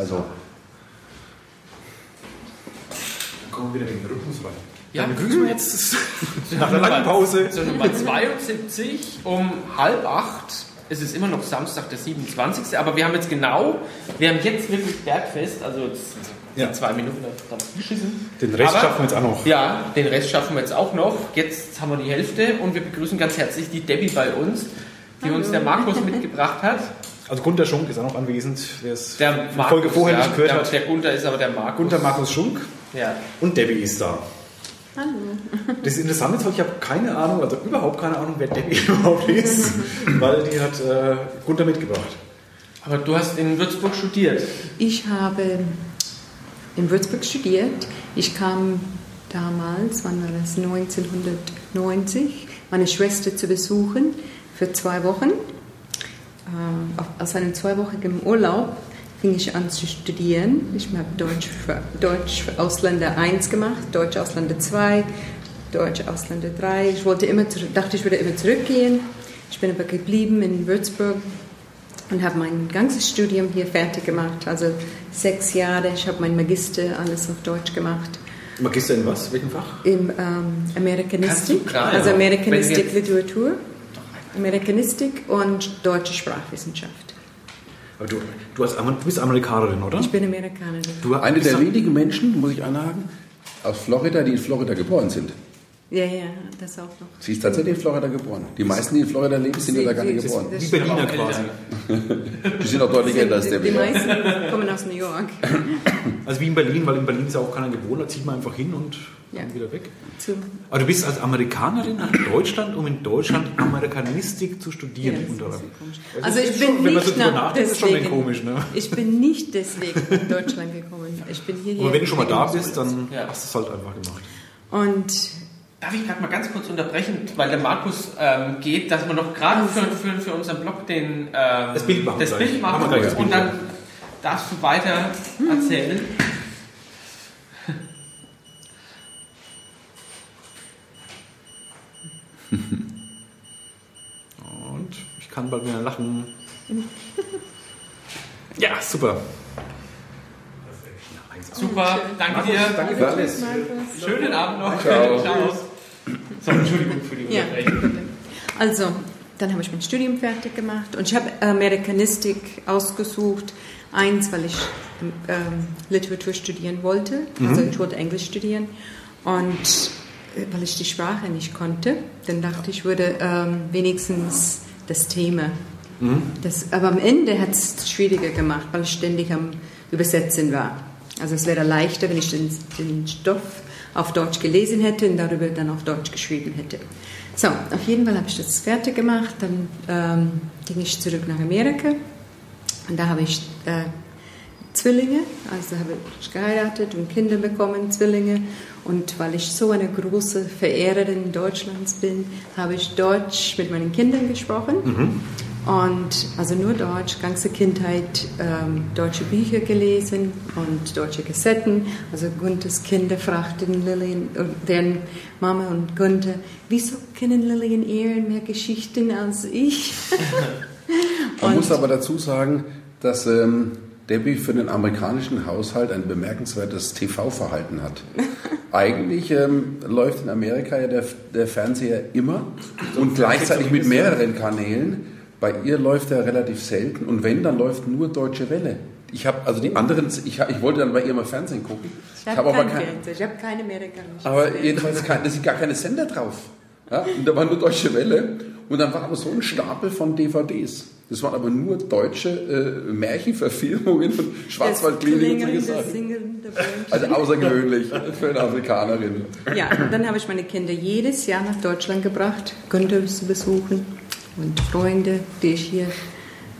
Also, Dann kommen wir wieder in den Rhythmus rein. Ja, Dann begrüßen wir jetzt nach einer langen Pause. Zur Nummer 72 um halb acht. Es ist immer noch Samstag, der 27. Aber wir haben jetzt genau, wir haben jetzt wirklich Bergfest, also jetzt Ja. zwei Minuten geschissen. Den Rest Aber- schaffen wir jetzt auch noch. Ja, den Rest schaffen wir jetzt auch noch. Jetzt haben wir die Hälfte und wir begrüßen ganz herzlich die Debbie bei uns, die uns der Markus mitgebracht hat. Also Gunther Schunk ist auch noch anwesend, wer es Der die Folge vorher ja, nicht gehört der, hat. Der Gunther ist aber der Markus. Gunther Markus Schunk Ja. und Debbie ist da. Hallo. Das Interessante ist, ich habe keine Ahnung, also überhaupt keine Ahnung, wer Debbie überhaupt ist, weil die hat äh, Gunther mitgebracht. Aber du hast in Würzburg studiert. Ich habe in Würzburg studiert. Ich kam damals, wann war das? 1990, meine Schwester zu besuchen für zwei Wochen. Äh, Aus einem zweiwöchigen Urlaub fing ich an zu studieren. Ich habe Deutsch für, Deutsch für Ausländer 1 gemacht, Deutsch Ausländer 2, Deutsch Ausländer 3. Ich wollte immer zurück, dachte, ich würde immer zurückgehen. Ich bin aber geblieben in Würzburg und habe mein ganzes Studium hier fertig gemacht. Also sechs Jahre. Ich habe mein Magister alles auf Deutsch gemacht. Magister in was? Welchem Fach? Im ähm, Amerikanistik, gerade, also. Amerikanistik Literatur, Amerikanistik und deutsche Sprachwissenschaft. Aber du, du, hast, du bist Amerikanerin, oder? Ich bin Amerikanerin. Du eine der wenigen Menschen, muss ich einhaken, aus Florida, die in Florida geboren sind. Ja, ja, das auch noch. Sie ist tatsächlich in Florida geboren. Die meisten, die in Florida leben, sind ja da gar nicht geboren. das Wie. Berliner quasi. Die sind auch deutlich älter als der Die meisten kommen aus New York. Also wie in Berlin, weil in Berlin ist ja auch keiner geboren, da zieht man einfach hin und Ja. dann wieder weg. Aber du bist als Amerikanerin nach Deutschland, um in Deutschland Amerikanistik zu studieren. Ja, das unter ist anderem. Also ich bin schon, so nicht nach deswegen. komisch, ne? Ich bin nicht deswegen nach Deutschland gekommen. Ich bin hier. Aber wenn du schon mal da bist, dann Ja. hast du es halt einfach gemacht. Und Darf ich gerade mal ganz kurz unterbrechen, weil der Markus ähm, geht, dass wir noch gerade für, für, für unseren Blog den, ähm, Das Bild machen das gleich. Bild Machen und dann. Darfst du weiter erzählen. Und ich kann bald wieder lachen. Ja, super. Super, danke Markus, dir. danke für alles. Schönen Abend noch. Ciao. So, Entschuldigung für die Unterbrechung. Also, dann habe ich mein Studium fertig gemacht und ich habe Amerikanistik ausgesucht. Eins, weil ich ähm, Literatur studieren wollte, also ich wollte Englisch studieren und äh, weil ich die Sprache nicht konnte, dann dachte ich, ich würde ähm, wenigstens das Thema. Das, aber am Ende hat es schwieriger gemacht, weil ich ständig am Übersetzen war. Also es wäre leichter, wenn ich den, den Stoff auf Deutsch gelesen hätte und darüber dann auf Deutsch geschrieben hätte. So, auf jeden Fall habe ich das fertig gemacht. Dann ähm, ging ich zurück nach Amerika und da habe ich äh, Zwillinge, also habe ich geheiratet und Kinder bekommen, Zwillinge. Und weil ich so eine große Verehrerin Deutschlands bin, habe ich Deutsch mit meinen Kindern gesprochen. Und also nur Deutsch, ganze Kindheit ähm, deutsche Bücher gelesen und deutsche Kassetten. Also Günthers Kinder fragten Lillian, äh, deren Mama und Günther, wieso kennen Lillian eher mehr Geschichten als ich? Man Und- muss aber dazu sagen, dass ähm, Debbie für den amerikanischen Haushalt ein bemerkenswertes TV-Verhalten hat. Eigentlich ähm, läuft in Amerika ja der, der Fernseher immer und gleichzeitig mit mehreren Kanälen. Bei ihr läuft er relativ selten und wenn, dann läuft nur Deutsche Welle. Ich habe also die anderen, ich, hab, ich wollte dann bei ihr mal Fernsehen gucken. Ich hab habe aber kein Fernseher, ich habe keine amerikanischen aber jedenfalls kein, da sind gar keine Sender drauf. Ja? Und da war nur Deutsche Welle. Und dann war aber so ein Stapel von DVDs. Das waren aber nur deutsche äh, Märchenverfilmungen von Schwarzwaldklinik und solche Sachen. Also außergewöhnlich für eine Afrikanerin. Ja, dann habe ich meine Kinder jedes Jahr nach Deutschland gebracht, Günther zu besuchen und Freunde, die ich hier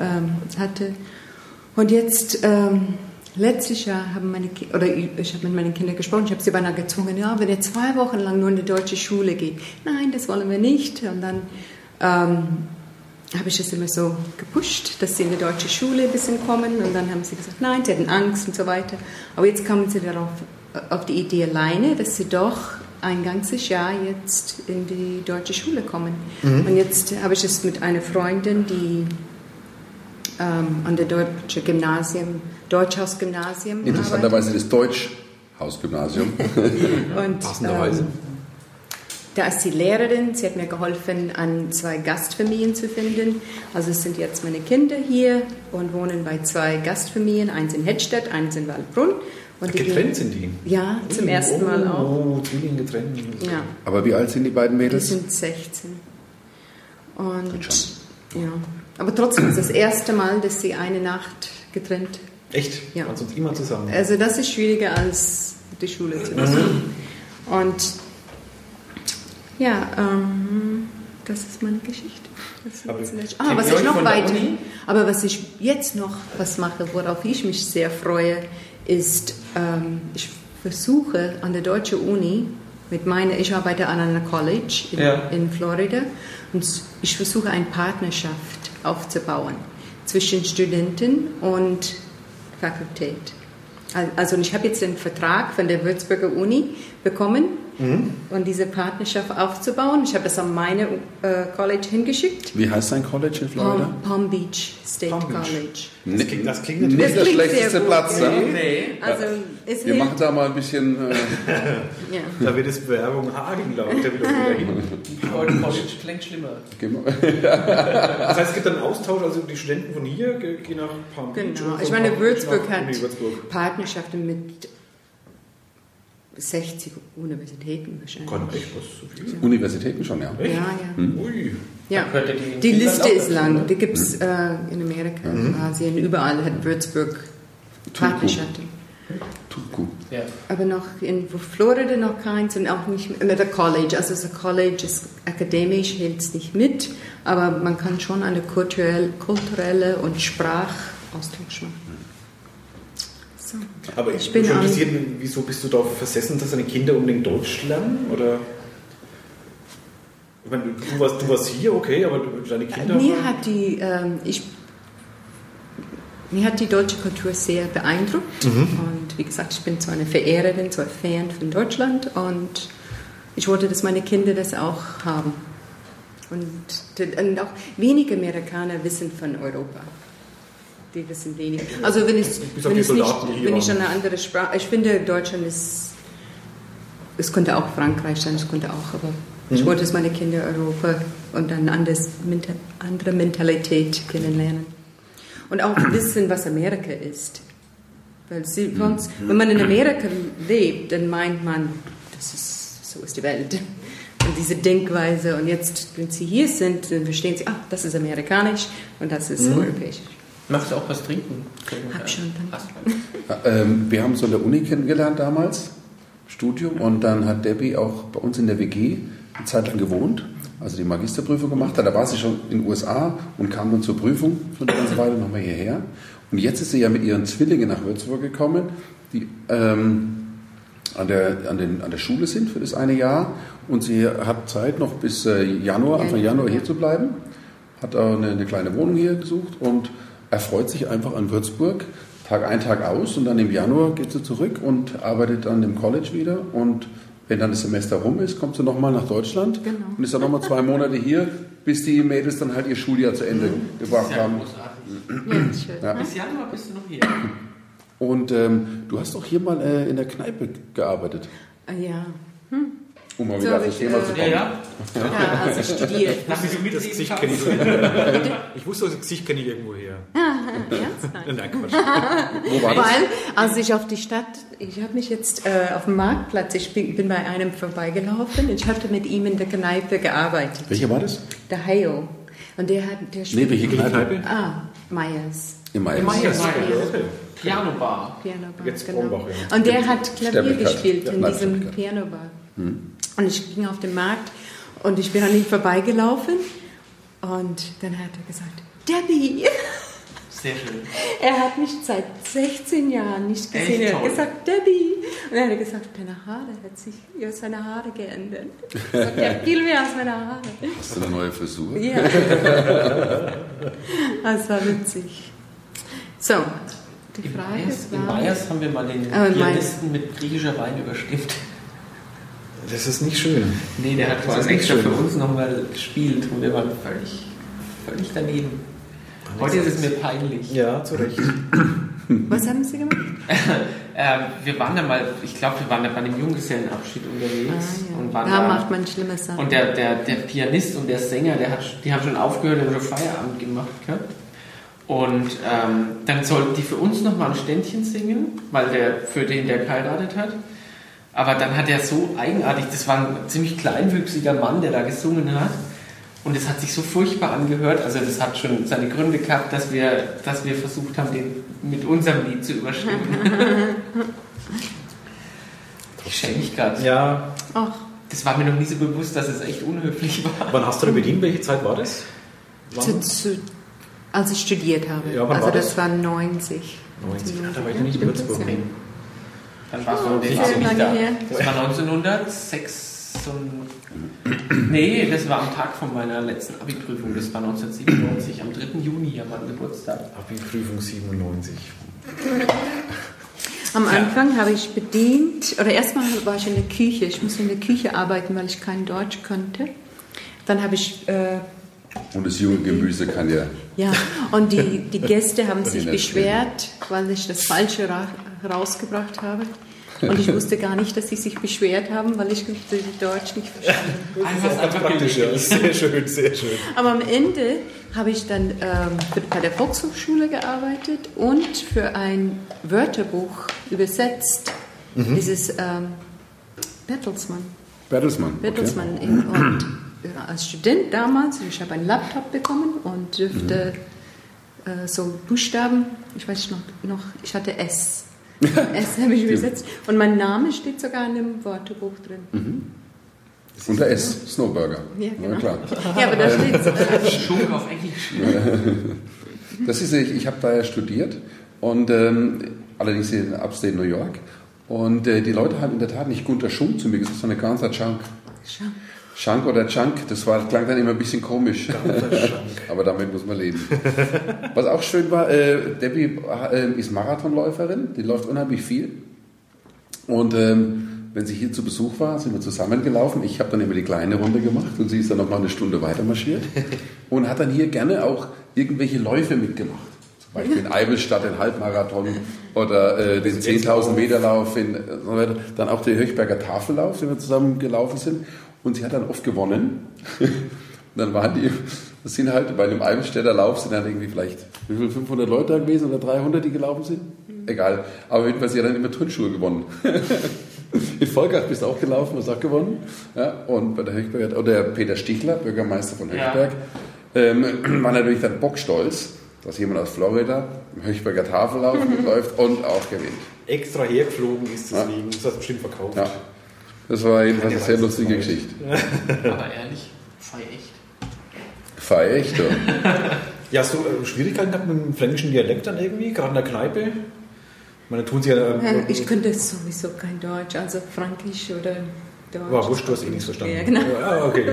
ähm, hatte. Und jetzt, ähm, letztes Jahr haben meine Ki oder ich habe mit meinen Kindern gesprochen, ich habe sie beinahe gezwungen, ja, wenn ihr zwei Wochen lang nur in die deutsche Schule geht. Nein, das wollen wir nicht. Und dann ähm, habe ich es immer so gepusht, dass sie in die deutsche Schule ein bisschen kommen. Und dann haben sie gesagt, nein, sie hatten Angst und so weiter. Aber jetzt kommen sie darauf, auf die Idee alleine, dass sie doch ein ganzes Jahr jetzt in die deutsche Schule kommen. Und jetzt habe ich es mit einer Freundin, die ähm, an der deutschen Gymnasium, Deutschhaus-Gymnasium. Interessanterweise das Deutschhausgymnasium. Und, Passenderweise. ähm, da ist die Lehrerin, sie hat mir geholfen, an zwei Gastfamilien zu finden. Also es sind jetzt meine Kinder hier und wohnen bei zwei Gastfamilien, eins in Hedstedt, eins in Waldbrunn. Und die Getrennt gehen- sind die? Ja, zum ersten Mal auch. Oh, Zwillinge getrennt. Ja, Aber wie alt sind die beiden die Mädels? sind 16. Und ja, aber trotzdem ist das erste Mal, dass sie eine Nacht getrennt. Echt? Ja. Waren sonst immer zusammen? Also das ist schwieriger als die Schule zu besuchen. Und ja, ähm, das ist meine Geschichte. Ist Aber ah, was ich noch weiter, aber was ich jetzt noch was mache, worauf ich mich sehr freue, ist, ähm, ich versuche an der deutschen Uni mit meiner, ich arbeite an einer College in, Ja. in Florida und ich versuche eine Partnerschaft aufzubauen zwischen Studenten und Fakultät. Al- Also ich habe jetzt den Vertrag von der Würzburger Uni bekommen, um diese Partnerschaft aufzubauen. Ich habe das an meine äh, College hingeschickt. Wie heißt dein College in Florida? Palm, Palm Beach State Palm Beach. College. Das klingt, das klingt natürlich. Nicht der schlechteste Platz. ja. Ne? Nee. Also es Wir machen da mal ein bisschen. Äh, ja. Da wird es Bewerbung hageln, glaube ich. Da doch wieder hin. College klingt schlimmer. wir- Das heißt, es gibt dann einen Austausch, also die Studenten von hier ge- gehen nach Palm Beach. Genau. und Ich meine, Würzburg hat. Partnerschaften mit 60 Universitäten wahrscheinlich. Kann echt was so viel. Universitäten schon, ja. Ja, ja. Ui. ja. Die in Die Liste ist lang. Die gibt es äh, in Amerika, in Asien, überall hat Würzburg Partnerschaften. Turku. Ja. Aber noch in Florida noch keins und auch nicht mit der College. Also das College ist akademisch, hält es nicht mit, aber man kann schon eine kulturelle, kulturelle und Sprachaustausch machen. Aber Ich bin interessiert, wieso bist du darauf versessen, dass deine Kinder unbedingt Deutsch lernen? Oder? Ich meine, du warst, du warst hier, okay, aber deine Kinder. Mir hat die, ähm, ich, mir hat die deutsche Kultur sehr beeindruckt. Und wie gesagt, ich bin so eine Verehrerin, so ein Fan von Deutschland. Und ich wollte, dass meine Kinder das auch haben. Und, und auch wenige Amerikaner wissen von Europa. Die wissen wenig. Also wenn auf wenn ich, nicht, wenn ich eine andere Sprache... Ich finde, Deutschland ist... Es könnte auch Frankreich sein, es könnte auch, aber ich wollte, dass meine Kinder Europa und eine andere Mentalität kennenlernen. Und auch wissen, was Amerika ist. Weil sie, sonst, wenn man in Amerika lebt, dann meint man, das ist, so ist die Welt. Und diese Denkweise. Und jetzt, wenn sie hier sind, dann verstehen sie, ah, das ist amerikanisch und das ist europäisch. Machst du auch was trinken? Hab schon, danke. Ähm, wir haben uns an der Uni kennengelernt damals, Studium, und dann hat Debbie auch bei uns in der WG eine Zeit lang gewohnt, also die Magisterprüfung gemacht hat. Da war sie schon in den USA und kam dann zur Prüfung für eine ganze Weile nochmal hierher. Und jetzt ist sie ja mit ihren Zwillingen nach Würzburg gekommen, die ähm, an, der, an, den, an der Schule sind für das eine Jahr. Und sie hat Zeit noch bis äh, Januar, Anfang Januar hier zu bleiben. Hat auch eine, eine kleine Wohnung hier gesucht und erfreut sich einfach an Würzburg. Tag ein, Tag aus und dann im Januar geht sie zurück und arbeitet dann im College wieder. Und wenn dann das Semester rum ist, kommt sie nochmal nach Deutschland Genau. und ist dann nochmal zwei Monate hier, bis die Mädels dann halt ihr Schuljahr zu Ende gebracht sehr haben. großartig. Ja, schön. Ja. Bis Januar bist du noch hier. Und ähm, du hast doch hier mal äh, in der Kneipe gearbeitet, Ah, ja. Um mal So wieder auf das ich, Thema äh, zu Ja, kommen. ja. ja, als ich studiert. Das. Gesicht kenne ich so. Ich wusste, das Gesicht kenne ich irgendwo her. Ernsthaft? Nein, Quatsch. Wo war das? Weil, als ich auf die Stadt, ich habe mich jetzt äh, auf dem Marktplatz, ich bin, bin bei einem vorbeigelaufen, ich hatte mit ihm in der Kneipe gearbeitet, Welche war das? der Hayo. Und der hat, der Nee, spielt, welche Kneipe? Kneipe? ah, Meyers. Im. Im Mai, ja, Mai. okay. Piano Bar. Pianobar, Jetzt genau. Kronbach, ja. Und der hat Klavier gespielt Ja, in diesem Sterblichkeit. Pianobar. Und ich ging auf den Markt und ich bin an ihm vorbeigelaufen und dann hat er gesagt, Debbie! Sehr schön. Er hat mich seit 16 Jahren nicht gesehen. Echt Er hat toll. gesagt, Debbie. Und dann hat er gesagt, deine Haare hat sich, ja, seine Haare geändert. Ich gesagt, ja, viel mehr als meine Haare. Hast du eine neue Frisur? Ja. Das war witzig. So, die Frage im war... Meyers haben wir mal den im Pianisten mit griechischer Wein überstimmt. Das ist nicht schön. Nee, der hat ist nicht extra für uns nochmal gespielt und wir waren völlig, völlig daneben. Heute ist es mir peinlich. Ja, zu Recht. Was haben Sie gemacht? Ähm, wir waren da mal, ich glaube, wir waren da bei einem Junggesellenabschied unterwegs. Ah, ja. und waren da da, macht man schlimme Sachen. Und der, der, der Pianist und der Sänger, der hat, die haben schon aufgehört und schon Feierabend gemacht gehabt. Und ähm, dann sollten die für uns nochmal ein Ständchen singen, weil der für den der geheiratet hat. Aber dann hat er so eigenartig, das war ein ziemlich kleinwüchsiger Mann, der da gesungen hat. Und es hat sich so furchtbar angehört. Also das hat schon seine Gründe gehabt, dass wir, dass wir versucht haben, den mit unserem Lied zu überstimmen. ich schäme mich gerade. Ja. Ach, Das war mir noch nie so bewusst, dass es echt unhöflich war. Wann hast du da bedient? Welche Zeit war das? zu, zu, als ich studiert habe. Ja, wann also war das, das? war 90. 90. Ja, da war ich noch nicht in Würzburg. Ja. Dann warst du Oh, nicht lange da. her. Das war 1906. und- Nee, das war am Tag von meiner letzten Abi-Prüfung. Das war 1997, am 3. Juni, an meinem Geburtstag. Abi-Prüfung 97. Am Ja. Anfang habe ich bedient, oder erstmal war ich in der Küche. Ich musste in der Küche arbeiten, weil ich kein Deutsch konnte. Dann habe ich, äh, Und das junge Gemüse kann ja. ja, und die, die Gäste haben sich beschwert, weil ich das Falsche ra rausgebracht habe. Und ich wusste gar nicht, dass sie sich beschwert haben, weil ich die Deutsch nicht verstanden Einfach, einfach Praktisch, ja. Sehr schön, sehr schön. Aber am Ende habe ich dann ähm, für, bei der Volkshochschule gearbeitet und für ein Wörterbuch übersetzt. Dieses ähm, Bertelsmann. Bertelsmann. Okay. Bertelsmann. in- Und als Student damals, ich habe einen Laptop bekommen und dürfte äh, so Buchstaben, ich weiß noch, noch ich hatte S. S habe ich übersetzt. Und mein Name steht sogar in dem Wörterbuch drin. Unter S, Snowburger. Ja, genau. klar. Ja, aber da steht äh, Schunk auf Englisch. Das ist, ich, ich habe da ja studiert und ähm, allerdings in Upstate New York. Und äh, die Leute haben in der Tat nicht Gunter Schunk zu mir gesagt, sondern ganzer Chunk. Schau. Chunk oder Chunk, das war, klang dann immer ein bisschen komisch. Aber damit muss man leben. Was auch schön war, äh, Debbie äh, ist Marathonläuferin, die läuft unheimlich viel. Und ähm, wenn sie hier zu Besuch war, sind wir zusammengelaufen. Ich habe dann immer die kleine Runde gemacht und sie ist dann noch mal eine Stunde weiter marschiert und hat dann hier gerne auch irgendwelche Läufe mitgemacht. Zum Beispiel in Eivelstadt den Halbmarathon oder äh, den 10.000 Meter Lauf, in, dann auch den Höchberger Tafellauf, den wir zusammen gelaufen sind. Und sie hat dann oft gewonnen. Und dann waren die, das sind halt bei einem Eibenstädter Lauf sind dann irgendwie vielleicht wie viel, 500 Leute da gewesen oder 300, die gelaufen sind. Egal. Aber jedenfalls, sie hat dann immer Turnschuhe gewonnen. In Volkach bist du auch gelaufen, hast auch gewonnen. Ja, und bei der Höchberger, oder Peter Stichler, Bürgermeister von Ja. Höchberg, ähm, war natürlich dann bockstolz, dass jemand aus Florida im Höchberger Tafellauf mitläuft und auch gewinnt. Extra hergeflogen ist deswegen. Das hat bestimmt verkauft. Ja. Das war jedenfalls eine sehr lustige. Geschichte. Aber ehrlich, sei echt. War echt, ja. Ja, hast du äh, Schwierigkeiten gehabt mit dem flämischen Dialekt dann irgendwie, gerade in der Kneipe? Ich meine, tun sie ja. Ja, Äh, ich könnte sowieso kein Deutsch, also Frankisch oder Deutsch. war wurscht, du hast eh nichts verstanden. Ja, genau. Ja, okay.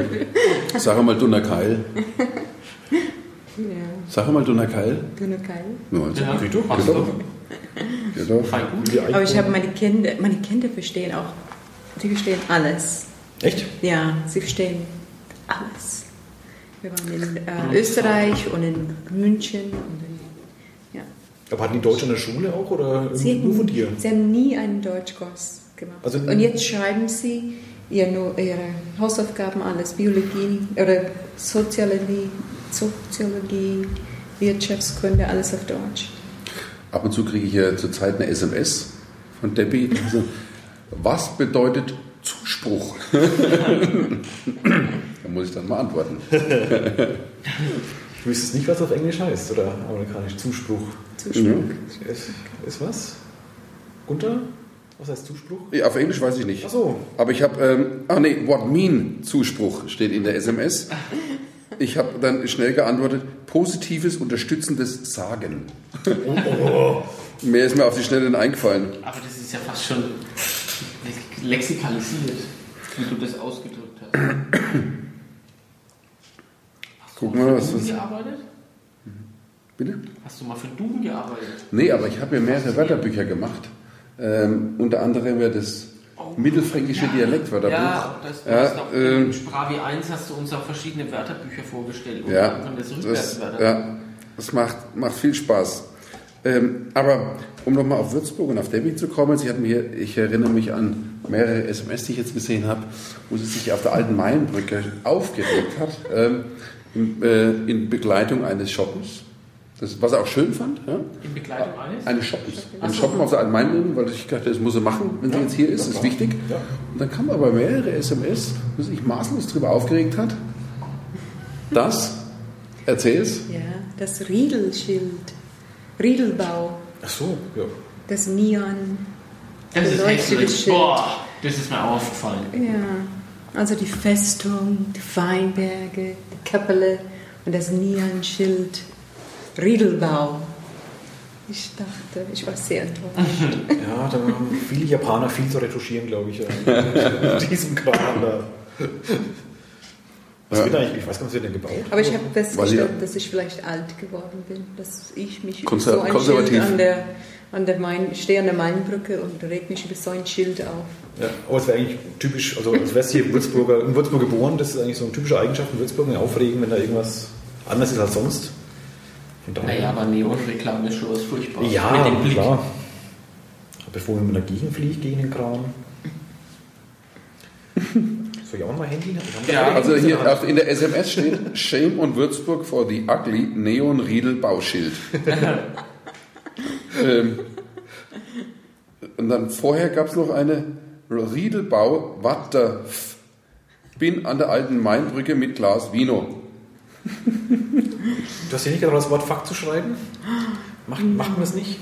Sag mal Dunner Keil. Ja, Sag mal Dunner Keil. Gunnar Keil. Ja, also, Ja, Wie du? du. gut. Wie Aber ich habe meine Kinder, meine Kinder verstehen auch, sie verstehen alles. Echt? Ja, sie verstehen alles. Wir waren in äh, Österreich und in München und in, ja. Aber hatten die Deutsch in der Schule auch oder Sie, nur von dir? sie haben nie einen Deutschkurs gemacht. Also- und jetzt schreiben sie ihr nur ihre Hausaufgaben, alles Biologie oder Soziologie, Soziologie, Wirtschaftskunde, alles auf Deutsch. Ab und zu kriege ich ja zurzeit eine SMS von Debbie. Was bedeutet Zuspruch? da muss ich dann mal antworten. Du wüsstest nicht, was auf Englisch heißt oder amerikanisch. Zuspruch. Zuspruch. Ist, ist was? Gunther? Was heißt Zuspruch? Ja, auf Englisch weiß ich nicht. Ach so. Aber ich habe, ähm, ach nee, what mean Zuspruch steht in der SMS. Ich habe dann schnell geantwortet, positives, unterstützendes Sagen. Mehr ist mir auf die Schnelle nicht eingefallen. Aber das ist ja fast schon lexikalisiert, wie du das ausgedrückt hast. Hast Guck du mal, für was- was- gearbeitet? Bitte? Hast du mal für Duden gearbeitet? Nee, aber ich habe mir mehrere Wörterbücher gemacht. Ähm, unter anderem ja das mittelfränkische Dialektwörterbuch. Ja, das, du Ja, auch ähm, in Spravi 1 hast du uns auch verschiedene Wörterbücher vorgestellt. Ja, das das, ja. Das macht, macht viel Spaß. Ähm, aber um nochmal auf Würzburg und auf Debbie zu kommen, sie hat mir, ich erinnere mich an mehrere SMS, die ich jetzt gesehen habe, wo sie sich auf der alten Mainbrücke aufgeregt hat, ähm, in, äh, in Begleitung eines Shoppens. Das, was er auch schön fand. Ja? In Begleitung eines? Eines Shoppens. Ein Shoppen auf der alten Mainbrücke, weil ich dachte, das muss er machen, wenn sie jetzt hier ist, ist wichtig. Und dann kam aber mehrere SMS, wo sie sich maßlos darüber aufgeregt hat, dass, erzähl's, Ja, das Riedelschild, Riedelbau, Ach so, ja. das Neon. Das ist. Schild. Boah, das ist mir aufgefallen. Ja, also die Festung, die Weinberge, die Kapelle und das Neonschild Riedelbau. Ich dachte, ich war sehr enttäuscht. Ja, da haben viele Japaner viel zu retuschieren, glaube ich. ja. In diesem Kram da. Was Ja. wird eigentlich, ich weiß gar nicht, was wird denn gebaut? Aber ich habe festgestellt, dass ich vielleicht alt geworden bin, dass ich mich über Konser- so ein konservativ. Schild an der, an der Main, ich stehe an der Mainbrücke und reg mich über so ein Schild auf. Ja, aber es wäre eigentlich typisch, also als wärst du hier Würzburger, in Würzburg geboren, das ist eigentlich so eine typische Eigenschaft in Würzburg, mir aufregen, wenn da irgendwas anders ist als sonst. Naja, aber Neonreklame ist schon was Furchtbares. ja, Mit dem Blick. klar. Aber bevor mal dagegen fliege, gegen den Kram. Soll ich auch mal Handy? Ja, Also hier auf, in der SMS steht Shame on Würzburg for the ugly Neon Riedel Bauschild. ähm, und dann vorher gab es noch eine Riedelbau, wat der F. Bin an der alten Mainbrücke mit Glas Vino. Du hast ja nicht gerade das Wort Fakt zu schreiben? Macht, Machen wir es nicht?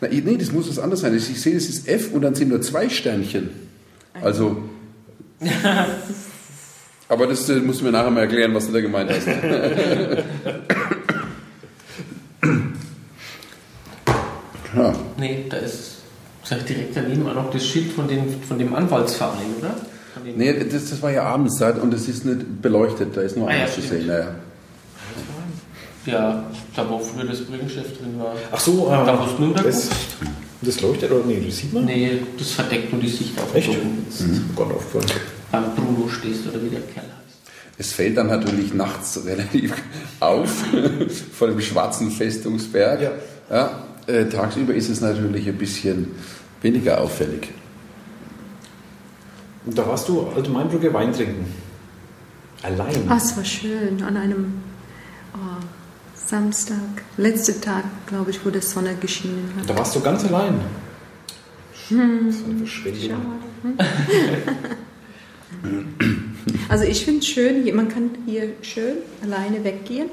Na, nee, das muss was anderes sein. Ich sehe, das ist F und dann sind nur zwei Sternchen. Also. Aber das äh, musst du mir nachher mal erklären, was du da gemeint hast. ja. Nee, da ist sag ich direkt daneben auch noch das Schild von, den, von dem Anwaltsverein, oder? Nee, das, das war ja Abendszeit und es ist nicht beleuchtet, da ist nur Ah, ja, eins zu sehen. Naja. Ja, da wo früher das Brückenschiff drin war. Ach so, Da, wo es da das, das leuchtet oder nee, das sieht man? Nee, das verdeckt nur die Sicht auf Echt? mir Gott aufgefallen. Beim Bruno stehst oder wie der Kerl heißt. Es fällt dann natürlich nachts relativ auf vor dem schwarzen Festungsberg. Ja. Ja, äh, tagsüber ist es natürlich ein bisschen weniger auffällig. Und da warst du alte Mainbrücke Wein trinken. Allein. Ah, es war schön an einem oh, Samstag, letzter Tag, glaube ich, wo die Sonne geschienen hat. Da warst du ganz allein. Hm. Das war eine Verschwendung. Also ich finde es schön, man kann hier schön alleine weggehen,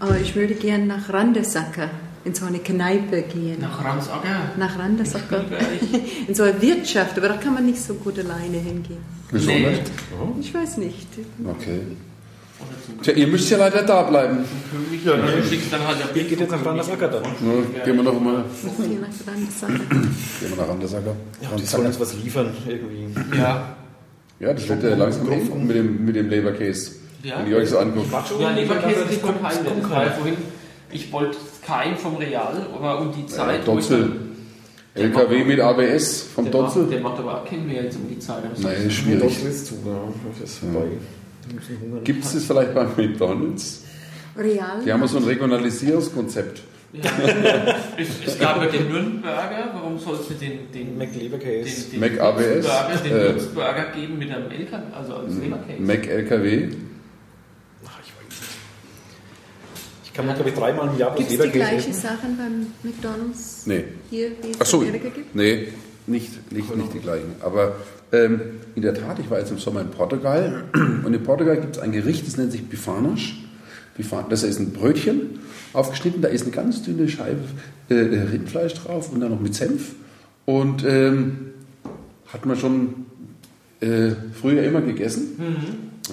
aber ich würde gerne nach Randesacker in so eine Kneipe gehen. Nach Ramsacker. Nach Randesacker. In so eine Wirtschaft, aber da kann man nicht so gut alleine hingehen. Wieso Nee. nicht? Ich weiß nicht. Okay. Tja, ihr müsst ja leider da bleiben. Ja, dann schickst du dann halt Ihr geht jetzt nach Randersacker dann. Ja, gehen wir noch mal Hier nach Randesacker. gehen wir nach Randersacker. Ja, die sollen uns was liefern irgendwie. Ja. Ja, das wird ja langsam eng mit dem, mit dem Leberkäse. Ja. Wenn ihr euch so anguckt. Ja, Leberkäse das kriegt man keinen. Das war vorhin, ich wollte keinen vom Real, aber um die Zeit. ich Dotzel. LKW macht- mit ABS vom der macht, Dotzel. der macht aber auch keinen mehr jetzt um die Zeit. aber so- Nein, ist schwierig. doch ist zu, ja. Gibt es das vielleicht bei McDonalds? Real. Die haben so ein Regionalisierungskonzept. Ja. es, es gab ja den Nürnberger, warum soll es den, den, Mac Leberkäse. den, den Mac ABS, den äh, Würzburger geben mit einem LKW, also als Leberkäse? Mac LKW. Ach, ich weiß nicht. Ich kann mir, glaube ich, dreimal im Jahr bloß Gibt es die gleichen essen. Sachen beim McDonalds Nee. hier, wie es Ach so, in Amerika gibt? nee, nicht, nicht, nicht die gleichen. Aber ähm, in der Tat, ich war jetzt im Sommer in Portugal und in Portugal gibt es ein Gericht, das nennt sich Bifanasch. Bifan- Das ist ein Brötchen aufgeschnitten, da ist eine ganz dünne Scheibe äh, Rindfleisch drauf und dann noch mit Senf. Und ähm, hat man schon äh, früher immer gegessen.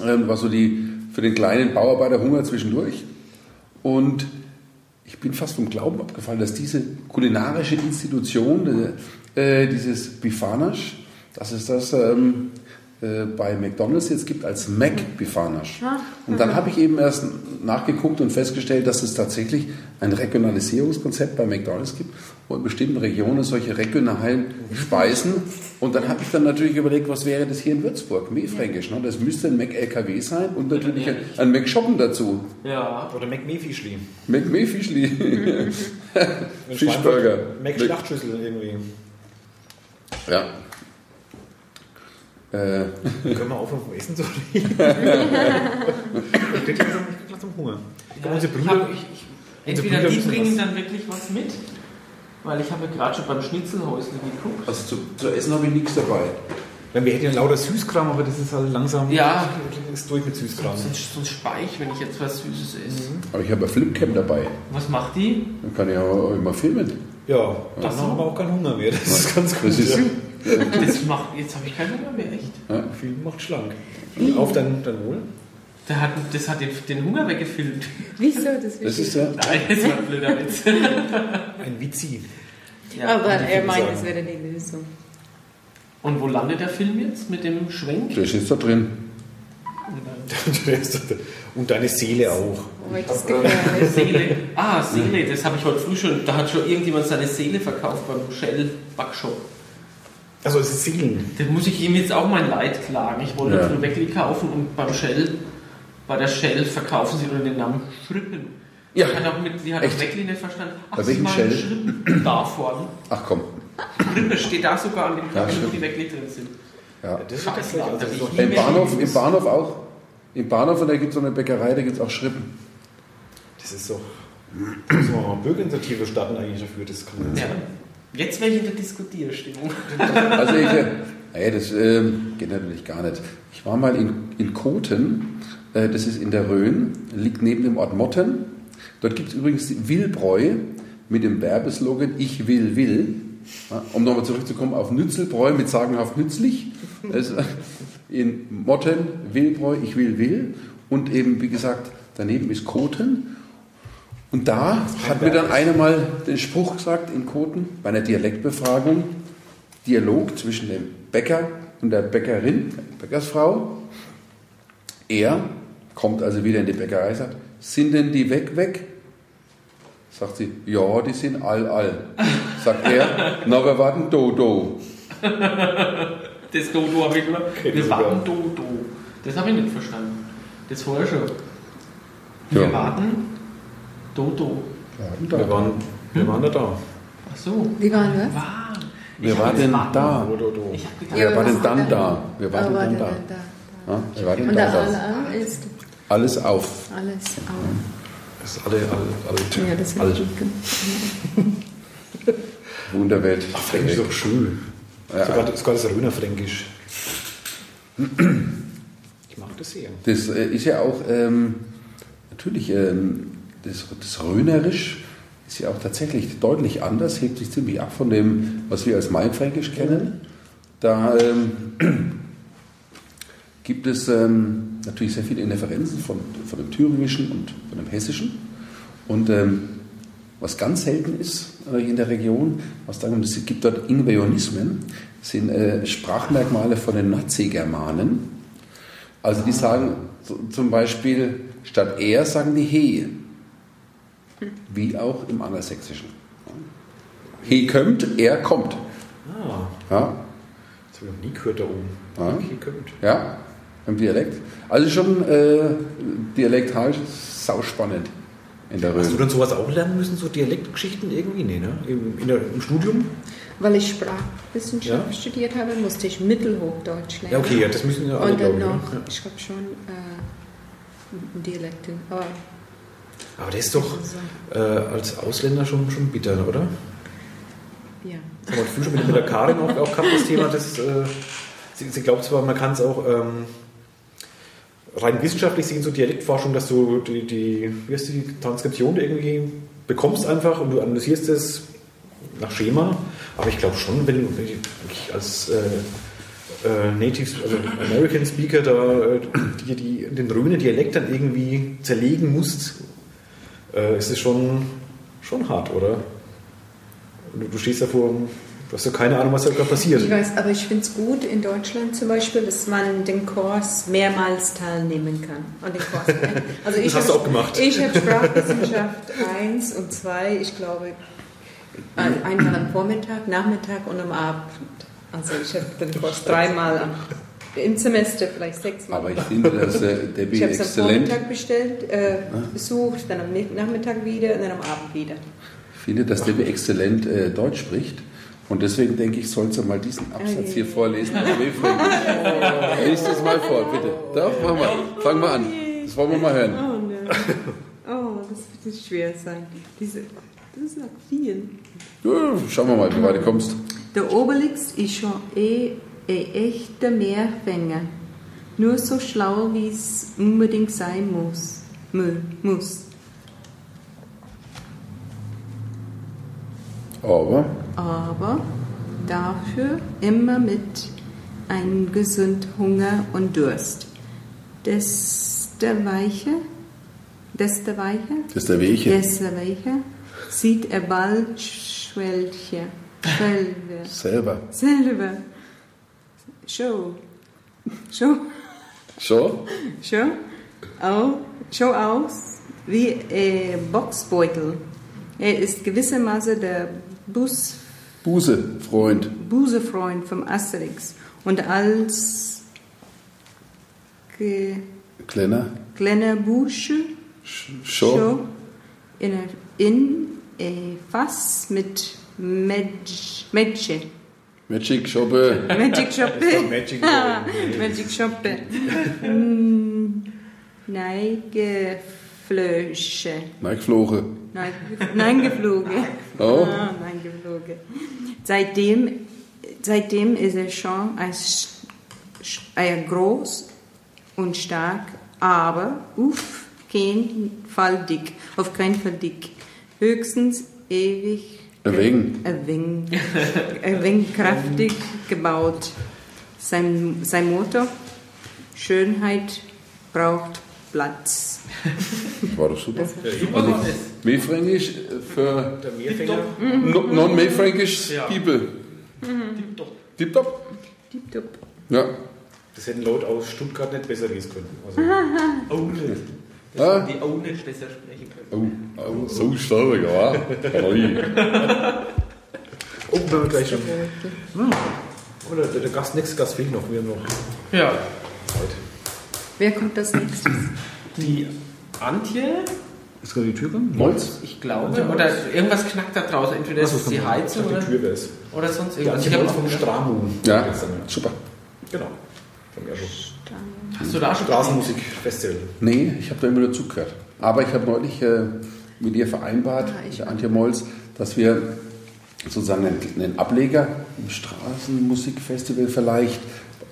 Ähm, war so die für den kleinen Bauarbeiter Hunger zwischendurch. Und ich bin fast vom Glauben abgefallen, dass diese kulinarische Institution, äh, dieses Bifanasch, dass es das ähm, äh, bei McDonalds jetzt gibt als Mac Bifanasch. Ah, Und dann habe ich eben erst nachgeguckt und festgestellt, dass es tatsächlich ein Regionalisierungskonzept bei McDonalds gibt, wo in bestimmten Regionen solche regionalen Speisen. Und dann habe ich dann natürlich überlegt, was wäre das hier in Würzburg, Mehlfränkisch. Ne? Das müsste ein Mac LKW sein und natürlich ein, ein Mac Shoppen dazu. Ja. Oder McMefischli. Mac Mehlfischli. Fischburger. McSchlachtschüssel irgendwie. Ja. Äh, Können wir aufhören vom Essen zu reden? ich krieg langsam, Hunger. Ich glaube, unsere ich Brüder, hab, ich, ich, entweder Brüder die bringen was- dann wirklich was mit, weil ich habe ja gerade schon beim Schnitzelhäusle geguckt. also zu, zu essen habe ich nichts dabei. wenn wir hätten ja lauter Süßkram, aber das ist halt langsam. Ja. ist durch mit Süßkram. Sonst, sonst speich, wenn ich jetzt was Süßes esse. Aber ich habe eine Flipcam dabei. Was macht die? Dann kann ich auch immer filmen. Ja, dann so. haben wir auch keinen Hunger mehr. Das ist ganz gut. Das ist, ja. Das macht, jetzt habe ich keinen Hunger mehr, echt. Viel macht schlank. Auf dein, dein Wohl. Der hat, das hat den, den Hunger weggefilmt. Wieso? Das, das ist ja. Nein, das war ein blöder Witz. Ein Witzi. Ja. Aber er Film meint, es wäre die Lösung. Und wo landet der Film jetzt mit dem Schwenk? Der ist jetzt da drin. Und deine Seele auch. Gefährlich. Seele. Ah, Seele, das habe ich heute früh schon. Da hat schon irgendjemand seine Seele verkauft beim Shell Backshop. Also es ist Seelen. Da muss ich ihm jetzt auch mein Leid klagen. Ich wollte Ja. ja. Weckli kaufen und beim Shell, bei der Shell verkaufen sie unter den Namen Schrippen. Ja. Die hat auch, mit, die hat Echt? auch Weckli nicht verstanden. Ach, Bei sie welchem Shell? Schrippen da vorne. Ach komm. Schrippe steht da sogar an dem Ja, Knopf, wo stimmt. die Weckli drin sind. Ja. Das ist Scheiße, ja Alter, das ist wie doch- ich- Im Bahnhof, Im Bahnhof auch. Im Bahnhof, und da gibt es so eine Bäckerei, da gibt es auch Schrippen. Das ist doch. Da müssen wir mal Bürgerinitiative starten eigentlich dafür. Das kann man Ja. sagen. Jetzt wäre ich in der Diskutierstimmung. Also ich, äh, nee, das ähm, geht natürlich gar nicht. Ich war mal in, in Koten, äh, das ist in der Rhön, liegt neben dem Ort Motten. Dort gibt es übrigens Willbräu mit dem Werbeslogan Ich will, will. Ja, um nochmal zurückzukommen auf Nützelbräu mit sagenhaft nützlich. Also in Motten, Willbräu, Ich will, will. Und eben, wie gesagt, daneben ist Koten. Und da hat mir dann einer mal den Spruch gesagt in Koten bei einer Dialektbefragung, Dialog zwischen dem Bäcker und der Bäckerin, der Bäckersfrau. Er kommt also wieder in die Bäckerei und sagt, sind denn die weg, weg? Sagt sie, ja, die sind all, all. Sagt er, na, wir warten do, do. Das Dodo habe ich ich Wir warten Dodo. Das habe ich nicht verstanden. Das vorher schon. Wir Ja. warten Dodo. Wir waren, wir waren da da. Ach so. Wie waren wir? Warm. Wir hab waren jetzt denn da? Wer war denn dann da? Wer war denn war dann da? Ja, wer war denn Und da? ist Alles auf. alles auf. Das ist alle, alle, alle, Ja, das alle. Wunderwelt. Ach, Fränkisch ist doch schön. Ja. Sogar, sogar das Röner Fränkisch. Ich mag das sehr. Das äh, ist ja auch, ähm, natürlich, ähm, das, das Rhönerisch ist ja auch tatsächlich deutlich anders, hebt sich ziemlich ab von dem, was wir als Mainfränkisch kennen. Da ähm, gibt es ähm, natürlich sehr viele Differenzen von, von dem Thüringischen und von dem Hessischen. Und ähm, was ganz selten ist äh, in der Region, was wir, es gibt dort Inveonismen, sind äh, Sprachmerkmale von den Nazi-Germanen. Also die sagen zum Beispiel, statt er sagen die he. Wie auch im Angelsächsischen. He kommt, er kommt. Ah, Ja, das habe ich noch nie gehört da oben. Ja. Okay, kommt. ja im Dialekt. Also schon äh, dialektalisch sauspannend in der Hast du dann sowas auch lernen müssen, so Dialektgeschichten irgendwie? Nee, ne? Im, in der, Im Studium? Weil ich Sprachwissenschaft Ja. studiert habe, musste ich Mittelhochdeutsch lernen. Ja, okay, ja, das müssen ja alle, Und dann noch, ich. ne? ich habe schon äh, Dialekte. Aber Ja. Aber das ist doch äh, als Ausländer schon, schon bitter, oder? ja. Das haben wir schon mit, mit der Karin auch, auch gehabt, das Thema. Das, äh, sie, sie glaubt zwar, man kann es auch ähm, rein wissenschaftlich sehen, so Dialektforschung, dass du die, die, wie heißt die Transkription irgendwie bekommst einfach und du analysierst es nach Schema. Aber ich glaube schon, wenn du wenn ich als äh, äh, Native, also American Speaker, da äh, die, die, den Rhöner Dialekt dann irgendwie zerlegen musst, äh, ist es schon, schon hart, oder? Du, du stehst da vor, Du hast ja keine Ahnung, was da gerade passiert. Ich weiß, aber ich finde es gut in Deutschland zum Beispiel, dass man den Kurs mehrmals teilnehmen kann. Und den Kurs, also ich Das hast hab- du auch gemacht. Ich habe Sprachwissenschaft 1 und 2, ich glaube, ein- einmal am Vormittag, Nachmittag und am Abend. Also ich habe den Kurs dreimal am, im Semester, vielleicht sechsmal. Aber ich finde, dass äh, Debbie ich habe es am exzellent, Vormittag bestellt, äh, besucht, dann am Nachmittag wieder und dann am Abend wieder. ich finde, dass Debbie exzellent äh, Deutsch spricht. Und deswegen denke ich, sollst du mal diesen Absatz hier vorlesen. Webfränkisch. Lies das mal vor, bitte. Doch, mach mal. Fang mal an. Das wollen wir mal hören. Oh nein. Oh, das wird schwer sein. Diese, das ist noch viel. Ja, schauen wir mal, wie weit du kommst. Der Obelix ist schon eh echter Mehrfänger. Nur so schlau, wie es unbedingt sein muss. Muss. Aber Aber dafür immer mit einem gesund Hunger und Durst. Desto weicher, desto weicher, Weg hier. desto weicher sieht er bald Schwelche. Schwelche. Selber. Selber. Show. Show. Schon? Show. Au, show aus wie ein Boxbeutel. Er ist gewissermaßen der Bus, Buße, Freund. Busefreund vom Asterix. Und als ge, Kleiner. kleiner Busche Schon? Show in, ein- in ein Fass mit Mädchen. Mädchen. Magic Shoppe. Magic Shoppe. Magic Magic Shoppe. Neigeflösche. Neigfloche. Nein, nein geflogen. Oh. Ah, nein geflogen. Seitdem, seitdem ist er schon als äh, groß und stark, aber auf keinen Fall dick. Auf keinen Fall dick. Höchstens ewig. Ein wenig. Ein wenig. Ein wenig kräftig gebaut. Sein, sein Motto: Schönheit braucht Platz. War doch super. Super Also, äh, für Der Mehrfänger. no- non-Mehlfränkisch Ja. People. Tipptopp. Tipptopp. Tipptopp. Ja. Das hätten Leute aus Stuttgart nicht besser lesen können. Also, Auch nicht. Ah. Das die auch nicht besser sprechen können. Oh, oh, so stark, ja. Oh, haben wir gleich schon. Oder der, der Gast, nächste Gast fehlt noch. Wir haben noch Ja. Zeit. Wer kommt als nächstes? Die Antje, Ist gerade die Tür gegangen? Molz? ich glaube, oder irgendwas knackt da draußen. Entweder ist es die Heizung Die oder, Tür wäre es. oder sonst Ja, irgendwas. ich Ich habe hab vom Stramu. Ja, super. Genau. Vom Erschuf. Hast du da schon Straßenmusikfestival. Nee, ich habe da immer nur zugehört. Aber ich habe neulich äh, mit ihr vereinbart, Ah, ich der Antje Molz, dass wir sozusagen einen, einen Ableger im Straßenmusikfestival vielleicht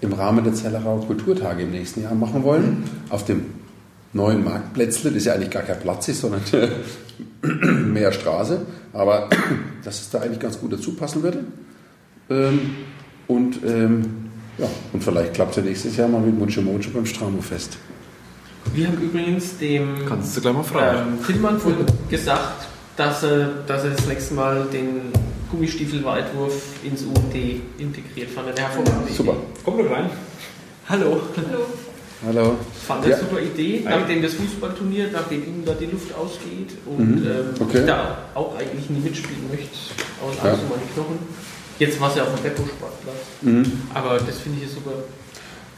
im Rahmen der Zellerauer Kulturtage im nächsten Jahr machen wollen. Auf dem neuen Marktplätzle, das ja eigentlich gar kein Platz ist, sondern mehr Straße. Aber dass es da eigentlich ganz gut dazu passen würde. Ähm, und, ähm, ja, und vielleicht klappt es ja nächstes Jahr mal mit Mucho Mojo beim Stramo-Fest. Wir haben übrigens dem Kannst du gleich mal fragen. ähm, Tillmann vorhin gesagt, dass er, dass er das nächste Mal den Gummistiefelweitwurf ins UMD integriert fand. er Eine hervorragende Super. Idee. Komm doch rein. Hallo. Hallo. Fand er Ja. super Idee, nachdem das Fußballturnier, nachdem ihm da die Luft ausgeht und Mhm, ähm, okay. ich da auch eigentlich nie mitspielen möchte, aus Ja. Angst um meine Knochen. Jetzt war es ja auf dem Beppo-Sportplatz. Mhm. Aber das finde ich super.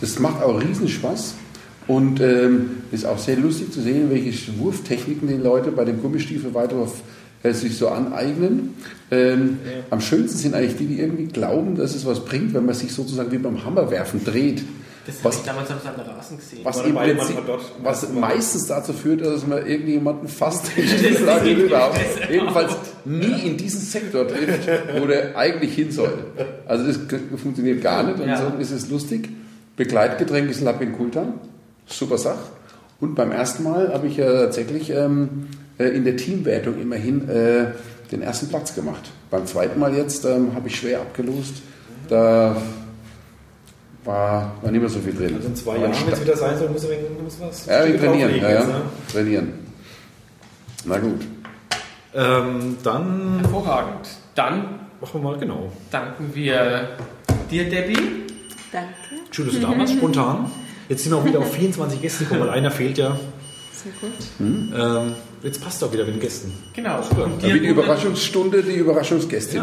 Das macht auch riesen Spaß und ähm, ist auch sehr lustig zu sehen, welche Wurftechniken die Leute bei dem Gummistiefelweitwurf äh, sich so aneignen. Ähm, Am schönsten sind eigentlich die, die irgendwie glauben, dass es was bringt, wenn man sich sozusagen wie beim Hammerwerfen dreht. Das habe Was- ich damals am Rasen gesehen. Was, im Prinzip, was meistens dazu führt, dass man irgendjemanden fast Stiefel da rüberhaut. Jedenfalls nie in diesen Sektor trifft, wo der eigentlich hin soll. Also das funktioniert gar nicht. Und Ja. so ist es lustig. Begleitgetränk ist Lapin Kultan. Super Sache. Und beim ersten Mal habe ich ja tatsächlich ähm, äh, in der Teamwertung immerhin äh, den ersten Platz gemacht. Beim zweiten Mal jetzt ähm, habe ich schwer abgelost. Da war, war nicht mehr so viel drin. Also in zwei Jahren, wenn es wieder sein soll, muss, er- muss was. ja, wir trainieren. Ja, jetzt, ja. ne? Trainieren. Na gut. ähm, Dann Hervorragend. Dann machen wir mal genau. danken wir dir, Debbie. Danke. Schön, dass du da warst, spontan. Jetzt sind wir auch wieder auf 24 Gäste gekommen, weil einer fehlt ja. Sehr gut. Ähm, jetzt passt auch wieder mit den Gästen. Genau. Und Ja, dir, wie die Überraschungsstunde, die Überraschungsgästin.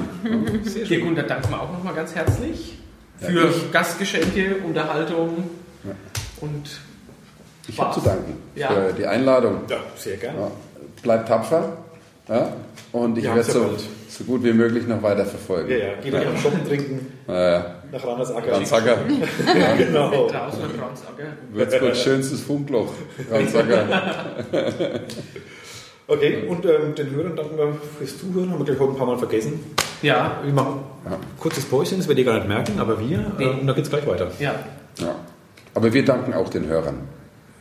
Sehr dir, Gunter, danken wir auch nochmal ganz herzlich Ja, für ich- Gastgeschenke, Unterhaltung und Ich habe zu danken Ja. für die Einladung. Ja, sehr gerne. Ja, bleibt tapfer. Ja, und ich werde ja so, so gut wie möglich noch weiter verfolgen. Ja, ja. Geht euch am Shoppen trinken Äh, nach Randersacker. Ransacker, Genau. draußen und Ransacker. Würzburgs schönstes Funkloch. Ransacker. Okay, und ähm, den Hörern danken wir fürs Zuhören. Haben wir gleich heute ein paar Mal vergessen. Ja, Wir machen Ja. kurzes Päuschen, das werdet ihr gar nicht merken, aber wir, Nee. äh, und dann geht's gleich weiter. ja. Ja. Aber wir danken auch den Hörern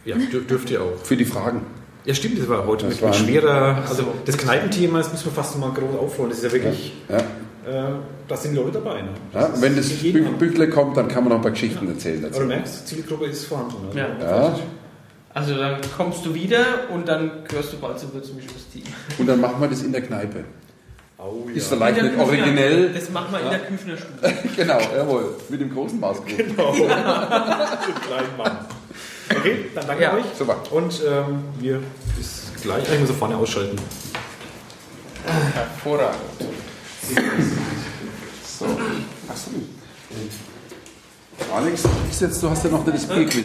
Ja, dür dürft ihr auch. für die Fragen. Ja, stimmt, das war heute Das mit, war schwerer. Also so. das Kneipenthema, das müssen wir fast mal groß aufrollen. Das ist ja wirklich, Ja. äh, da sind Leute dabei. Ne? Ja, wenn das Bü. Büchle kommt, dann kann man noch ein paar Geschichten erzählen Aber du dazu. merkst, Zielgruppe ist vorhanden. Also, Ja. Ja. Also dann kommst du wieder und dann gehörst du bald zum Würzmischungsteam. Und dann machen wir das in der Kneipe. Oh, ja. Ist vielleicht nicht originell. Das machen wir in der Küchnerstube. Genau, jawohl. Mit dem großen Maßkrug. Genau. Den kleinen Mann. Okay, dann danke Ja. euch. Super. Und ähm, wir bis gleich. Ich muss vorne ausschalten. Hervorragend. So. Achso. Alex, du hast ja noch das Bier